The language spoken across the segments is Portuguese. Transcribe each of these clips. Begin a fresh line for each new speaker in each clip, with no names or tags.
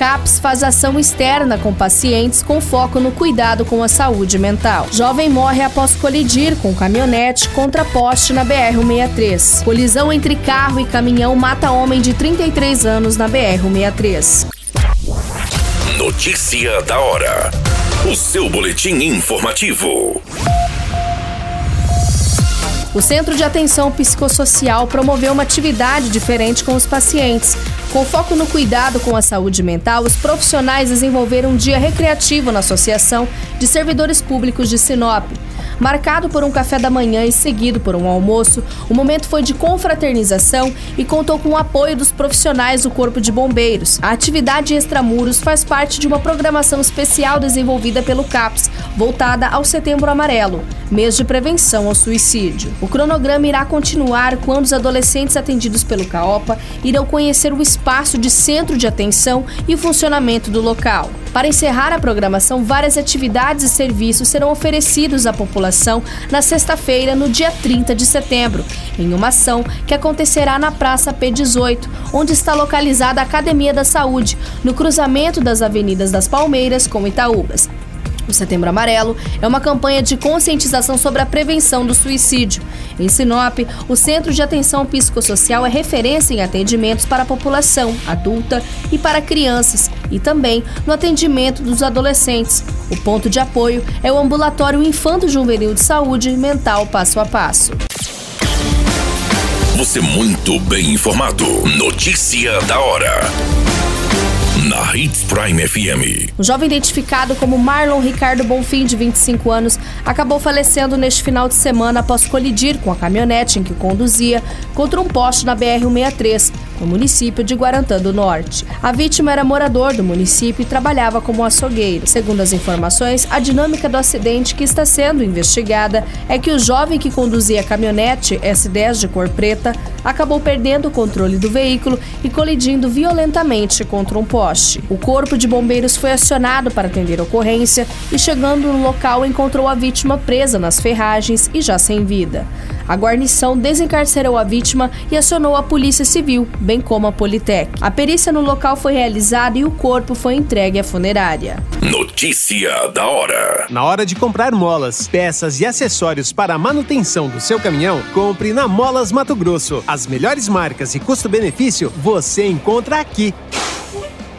CAPS faz ação externa com pacientes com foco no cuidado com a saúde mental. Jovem morre após colidir com caminhonete contra poste na BR-163. Colisão entre carro e caminhão mata homem de 33 anos na BR-163.
Notícia da hora. O seu boletim informativo.
O Centro de Atenção Psicossocial promoveu uma atividade diferente com os pacientes. Com foco no cuidado com a saúde mental, os profissionais desenvolveram um dia recreativo na Associação de Servidores Públicos de Sinop. Marcado por um café da manhã e seguido por um almoço, o momento foi de confraternização e contou com o apoio dos profissionais do Corpo de Bombeiros. A atividade Extramuros faz parte de uma programação especial desenvolvida pelo CAPS, voltada ao Setembro Amarelo, mês de prevenção ao suicídio. O cronograma irá continuar quando os adolescentes atendidos pelo CAOPA irão conhecer o espaço de centro de atenção e o funcionamento do local. Para encerrar a programação, várias atividades e serviços serão oferecidos à população na sexta-feira, no dia 30 de setembro, em uma ação que acontecerá na Praça P18, onde está localizada a Academia da Saúde, no cruzamento das Avenidas das Palmeiras com Itaúbas. O Setembro Amarelo é uma campanha de conscientização sobre a prevenção do suicídio. Em Sinop, o Centro de Atenção Psicossocial é referência em atendimentos para a população adulta e para crianças, e também no atendimento dos adolescentes. O ponto de apoio é o Ambulatório Infanto Juvenil de Saúde Mental Passo a Passo.
Você muito bem informado. Notícia da hora na Hits Prime FM.
O jovem identificado como Marlon Ricardo Bonfim, de 25 anos, acabou falecendo neste final de semana após colidir com a caminhonete em que conduzia contra um poste na BR-163, no município de Guarantã do Norte. A vítima era morador do município e trabalhava como açougueiro. Segundo as informações, a dinâmica do acidente que está sendo investigada é que o jovem que conduzia a caminhonete S10 de cor preta acabou perdendo o controle do veículo e colidindo violentamente contra um poste. O corpo de bombeiros foi acionado para atender a ocorrência e, chegando no local, encontrou a vítima presa nas ferragens e já sem vida. A guarnição desencarcerou a vítima e acionou a Polícia Civil, bem como a Politec. A perícia no local foi realizada e o corpo foi entregue à funerária.
Notícia da hora.
Na hora de comprar molas, peças e acessórios para a manutenção do seu caminhão, compre na Molas Mato Grosso. As melhores marcas e custo-benefício você encontra aqui.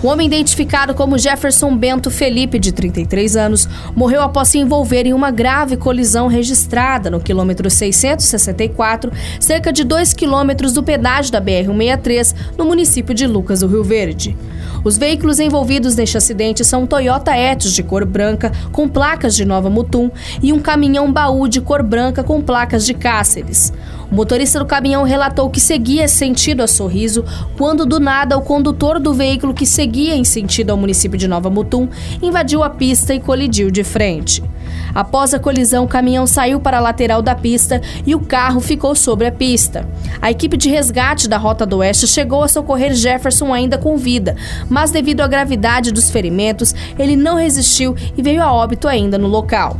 O homem identificado como Jefferson Bento Felipe, de 33 anos, morreu após se envolver em uma grave colisão registrada no quilômetro 664, cerca de 2 quilômetros do pedágio da BR-163, no município de Lucas do Rio Verde. Os veículos envolvidos neste acidente são um Toyota Etios de cor branca com placas de Nova Mutum e um caminhão baú de cor branca com placas de Cáceres. O motorista do caminhão relatou que seguia sentido a Sorriso quando do nada o condutor do veículo que seguia em sentido ao município de Nova Mutum invadiu a pista e colidiu de frente. Após a colisão, o caminhão saiu para a lateral da pista e o carro ficou sobre a pista. A equipe de resgate da Rota do Oeste chegou a socorrer Jefferson ainda com vida, mas devido à gravidade dos ferimentos, ele não resistiu e veio a óbito ainda no local.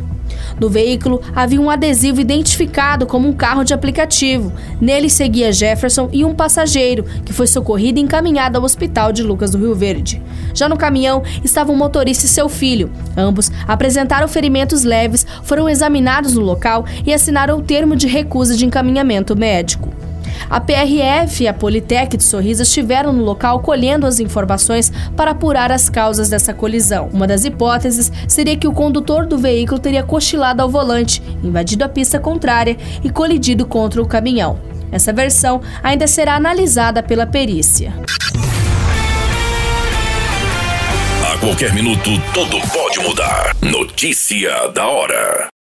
No veículo havia um adesivo identificado como um carro de aplicativo. Nele seguia Jefferson e um passageiro, que foi socorrido e encaminhado ao hospital de Lucas do Rio Verde. Já no caminhão estavam o motorista e seu filho. Ambos apresentaram ferimentos leves, foram examinados no local e assinaram o termo de recusa de encaminhamento médico. A PRF e a Politec de Sorriso estiveram no local colhendo as informações para apurar as causas dessa colisão. Uma das hipóteses seria que o condutor do veículo teria cochilado ao volante, invadido a pista contrária e colidido contra o caminhão. Essa versão ainda será analisada pela perícia.
A qualquer minuto, tudo pode mudar. Notícia da hora.